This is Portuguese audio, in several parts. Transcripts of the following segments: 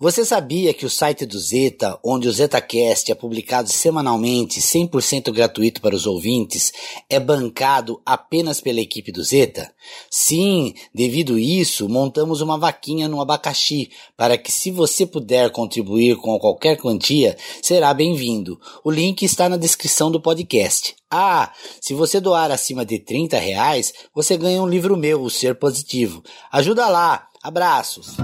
Você sabia que o site do Zeta, onde o ZetaCast é publicado semanalmente, 100% gratuito para os ouvintes, é bancado apenas pela equipe do Zeta? Sim, devido isso, montamos uma vaquinha no abacaxi para que se você puder contribuir com qualquer quantia, será bem-vindo. O link está na descrição do podcast. Ah, se você doar acima de 30 reais, você ganha um livro meu, O Ser Positivo. Ajuda lá! Abraços!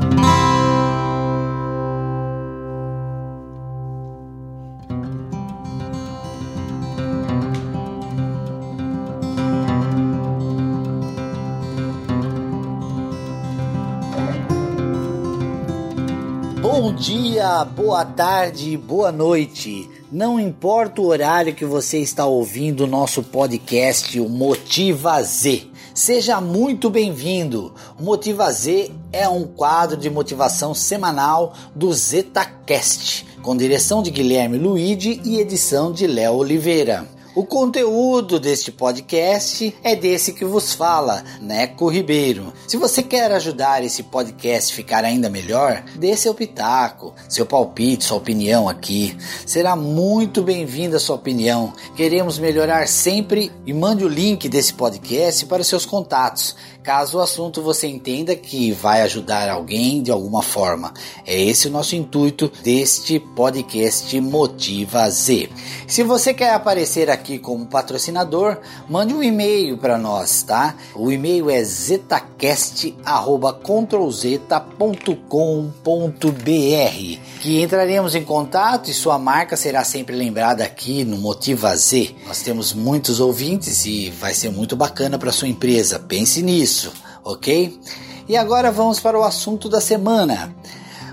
Bom dia, boa tarde, boa noite. Não importa o horário que você está ouvindo o nosso podcast, o Motiva Z. Seja muito bem-vindo. O Motiva Z é um quadro de motivação semanal do ZetaCast, com direção de Guilherme Luigi e edição de Léo Oliveira. O conteúdo deste podcast é desse que vos fala, Neco Ribeiro. Se você quer ajudar esse podcast a ficar ainda melhor, dê seu pitaco, seu palpite, sua opinião aqui. Será muito bem-vinda a sua opinião. Queremos melhorar sempre e mande o link desse podcast para seus contatos caso o assunto você entenda que vai ajudar alguém de alguma forma. É esse o nosso intuito deste podcast Motiva Z. Se você quer aparecer aqui como patrocinador, mande um e-mail para nós, tá? O e-mail é zetacast@controlzeta.com.br, que entraremos em contato e sua marca será sempre lembrada aqui no Motiva Z. Nós temos muitos ouvintes e vai ser muito bacana para sua empresa. Pense nisso isso, ok? E agora vamos para o assunto da semana.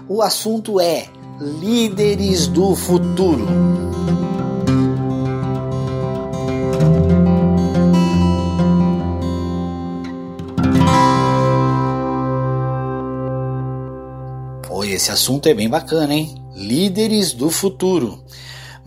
O assunto é líderes do futuro. Oi, esse assunto é bem bacana, hein? Líderes do futuro.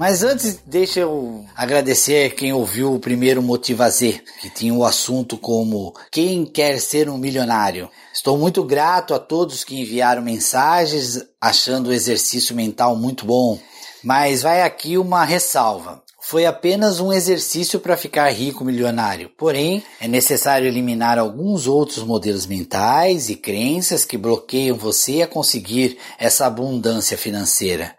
Mas antes, deixa eu agradecer quem ouviu o primeiro Motiva Z, que tinha o assunto como Quem quer ser um milionário? Estou muito grato a todos que enviaram mensagens achando o exercício mental muito bom. Mas vai aqui uma ressalva. Foi apenas um exercício para ficar rico milionário. Porém, é necessário eliminar alguns outros modelos mentais e crenças que bloqueiam você a conseguir essa abundância financeira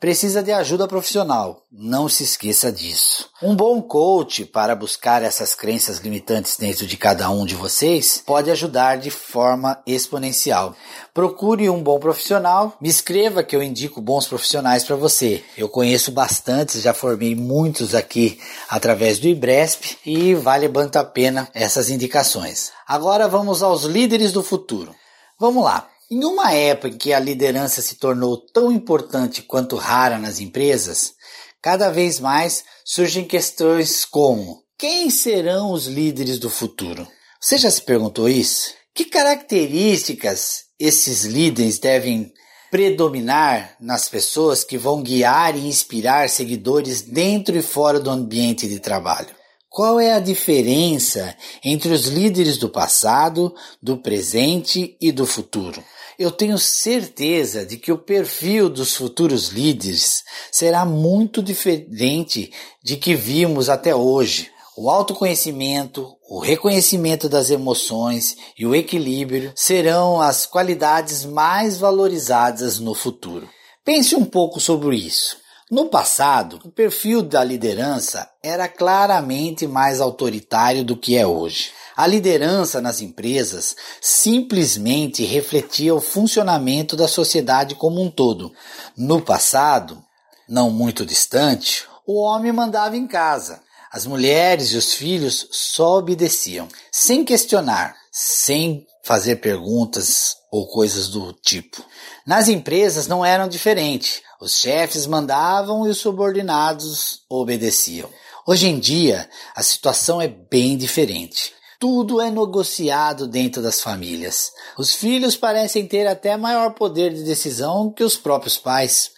precisa de ajuda profissional. Não se esqueça disso. Um bom coach para buscar essas crenças limitantes dentro de cada um de vocês pode ajudar de forma exponencial. Procure um bom profissional, me escreva que eu indico bons profissionais para você. Eu conheço bastantes, já formei muitos aqui através do IBRESP e vale muito a pena essas indicações. Agora vamos aos líderes do futuro. Vamos lá. Em uma época em que a liderança se tornou tão importante quanto rara nas empresas, cada vez mais surgem questões como: quem serão os líderes do futuro? Você já se perguntou isso? Que características esses líderes devem predominar nas pessoas que vão guiar e inspirar seguidores dentro e fora do ambiente de trabalho? Qual é a diferença entre os líderes do passado, do presente e do futuro? Eu tenho certeza de que o perfil dos futuros líderes será muito diferente de que vimos até hoje. O autoconhecimento, o reconhecimento das emoções e o equilíbrio serão as qualidades mais valorizadas no futuro. Pense um pouco sobre isso. No passado, o perfil da liderança era claramente mais autoritário do que é hoje. A liderança nas empresas simplesmente refletia o funcionamento da sociedade como um todo. No passado, não muito distante, o homem mandava em casa. As mulheres e os filhos só obedeciam, sem questionar, sem fazer perguntas ou coisas do tipo. Nas empresas não eram diferente. Os chefes mandavam e os subordinados obedeciam. Hoje em dia, a situação é bem diferente. Tudo é negociado dentro das famílias. Os filhos parecem ter até maior poder de decisão que os próprios pais.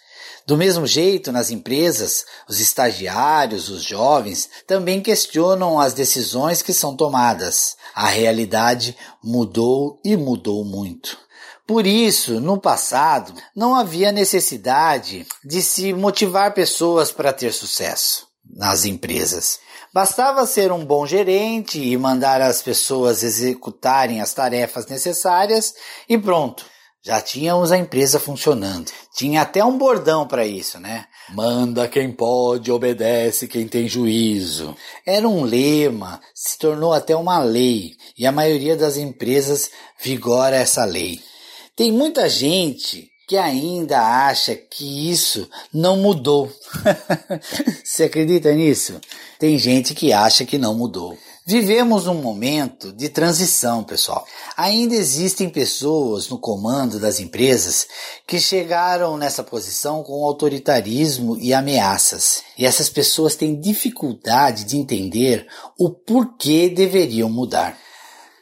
Do mesmo jeito, nas empresas, os estagiários, os jovens, também questionam as decisões que são tomadas. A realidade mudou e mudou muito. Por isso, no passado, não havia necessidade de se motivar pessoas para ter sucesso nas empresas. Bastava ser um bom gerente e mandar as pessoas executarem as tarefas necessárias e pronto. Já tínhamos a empresa funcionando. Tinha até um bordão para isso, né? Manda quem pode, obedece quem tem juízo. Era um lema, se tornou até uma lei, e a maioria das empresas vigora essa lei. Tem muita gente que ainda acha que isso não mudou. Você acredita nisso? Tem gente que acha que não mudou. Vivemos um momento de transição, pessoal. Ainda existem pessoas no comando das empresas que chegaram nessa posição com autoritarismo e ameaças. E essas pessoas têm dificuldade de entender o porquê deveriam mudar.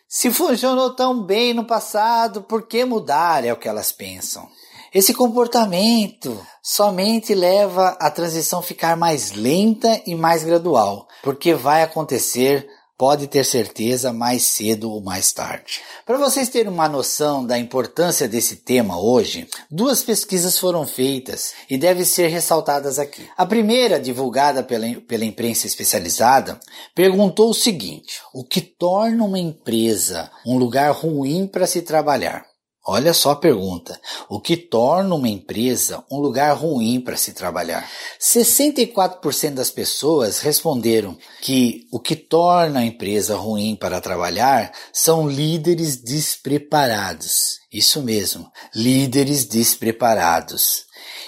Se funcionou tão bem no passado, por que mudar? É o que elas pensam. Esse comportamento somente leva a transição ficar mais lenta e mais gradual, porque vai acontecer pode ter certeza mais cedo ou mais tarde. Para vocês terem uma noção da importância desse tema hoje, duas pesquisas foram feitas e devem ser ressaltadas aqui. A primeira, divulgada pela, pela imprensa especializada, perguntou o seguinte: o que torna uma empresa um lugar ruim para se trabalhar? Olha só a pergunta. O que torna uma empresa um lugar ruim para se trabalhar? 64% das pessoas responderam que o que torna a empresa ruim para trabalhar são líderes despreparados. Isso mesmo, líderes despreparados.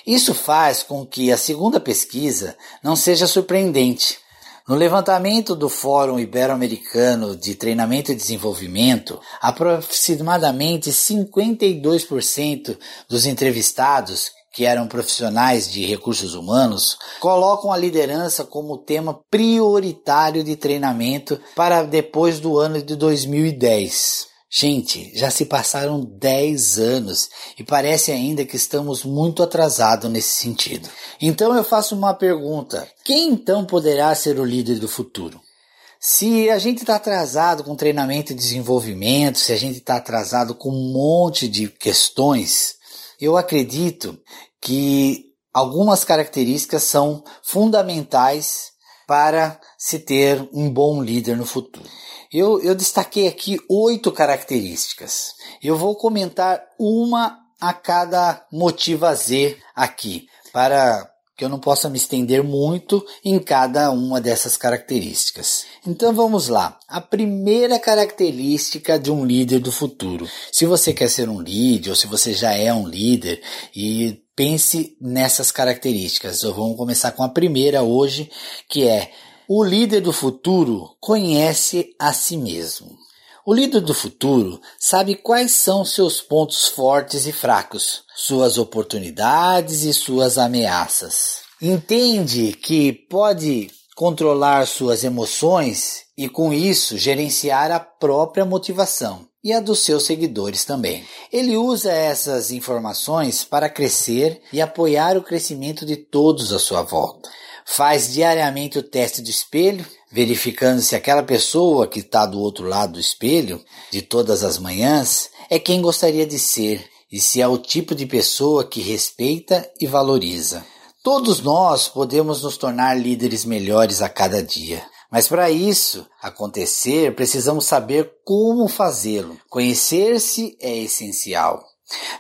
Isso faz com que a segunda pesquisa não seja surpreendente, no levantamento do Fórum Ibero-Americano de Treinamento e Desenvolvimento, aproximadamente 52% dos entrevistados que eram profissionais de recursos humanos, colocam a liderança como tema prioritário de treinamento para depois do ano de 2010. Gente, já se passaram 10 anos e parece ainda que estamos muito atrasados nesse sentido. Então eu faço uma pergunta: quem então poderá ser o líder do futuro? Se a gente está atrasado com treinamento e desenvolvimento, se a gente está atrasado com um monte de questões, eu acredito que algumas características são fundamentais para se ter um bom líder no futuro. Eu, eu destaquei aqui oito características. Eu vou comentar uma a cada motiva Z aqui, para que eu não possa me estender muito em cada uma dessas características. Então vamos lá. A primeira característica de um líder do futuro. Se você quer ser um líder ou se você já é um líder e pense nessas características. Vamos começar com a primeira hoje, que é o líder do futuro conhece a si mesmo. O líder do futuro sabe quais são seus pontos fortes e fracos, suas oportunidades e suas ameaças. Entende que pode controlar suas emoções e, com isso, gerenciar a própria motivação e a dos seus seguidores também. Ele usa essas informações para crescer e apoiar o crescimento de todos à sua volta faz diariamente o teste de espelho, verificando se aquela pessoa que está do outro lado do espelho, de todas as manhãs, é quem gostaria de ser e se é o tipo de pessoa que respeita e valoriza. Todos nós podemos nos tornar líderes melhores a cada dia. Mas para isso acontecer, precisamos saber como fazê-lo. Conhecer-se é essencial.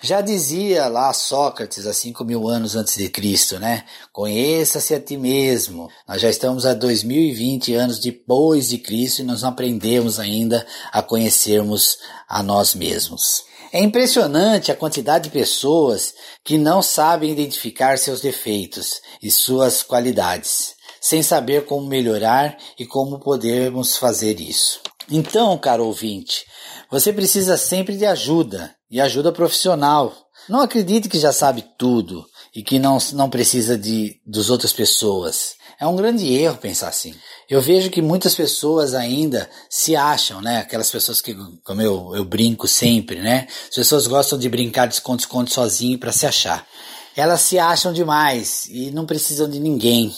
Já dizia lá Sócrates há cinco mil anos antes de Cristo, né? Conheça-se a ti mesmo. Nós já estamos a 2020 anos depois de Cristo e nós não aprendemos ainda a conhecermos a nós mesmos. É impressionante a quantidade de pessoas que não sabem identificar seus defeitos e suas qualidades, sem saber como melhorar e como podemos fazer isso. Então, caro ouvinte, você precisa sempre de ajuda e ajuda profissional. Não acredite que já sabe tudo e que não, não precisa de das outras pessoas. É um grande erro pensar assim. Eu vejo que muitas pessoas ainda se acham, né? Aquelas pessoas que, como eu, eu brinco sempre, né? As pessoas gostam de brincar de esconde-esconde sozinho para se achar. Elas se acham demais e não precisam de ninguém.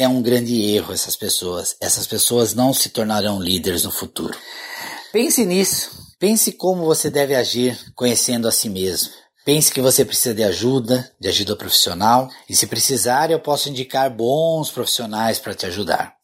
É um grande erro essas pessoas. Essas pessoas não se tornarão líderes no futuro. Pense nisso. Pense como você deve agir conhecendo a si mesmo. Pense que você precisa de ajuda, de ajuda profissional, e se precisar, eu posso indicar bons profissionais para te ajudar.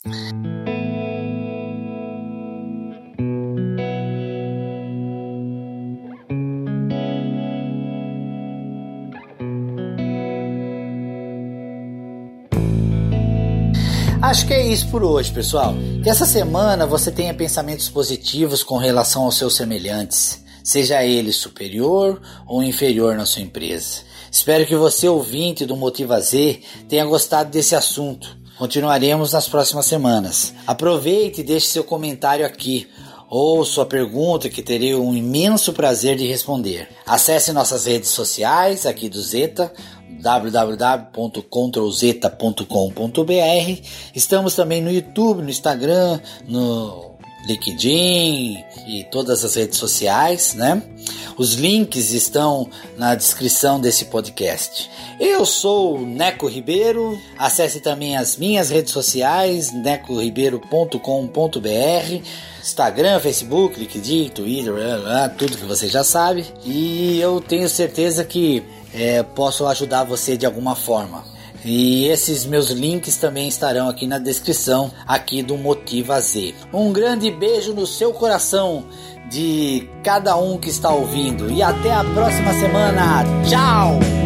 Acho que é isso por hoje, pessoal. Que essa semana você tenha pensamentos positivos com relação aos seus semelhantes, seja ele superior ou inferior na sua empresa. Espero que você, ouvinte do Motiva Z, tenha gostado desse assunto. Continuaremos nas próximas semanas. Aproveite e deixe seu comentário aqui ou sua pergunta que terei um imenso prazer de responder. Acesse nossas redes sociais aqui do Zeta, www.controlzeta.com.br. Estamos também no YouTube, no Instagram, no LinkedIn e todas as redes sociais, né? Os links estão na descrição desse podcast. Eu sou Neco Ribeiro. Acesse também as minhas redes sociais, necoribeiro.com.br, Instagram, Facebook, LinkedIn, Twitter, tudo que você já sabe. E eu tenho certeza que é, posso ajudar você de alguma forma. E esses meus links também estarão aqui na descrição aqui do Motiva Z. Um grande beijo no seu coração de cada um que está ouvindo e até a próxima semana. Tchau!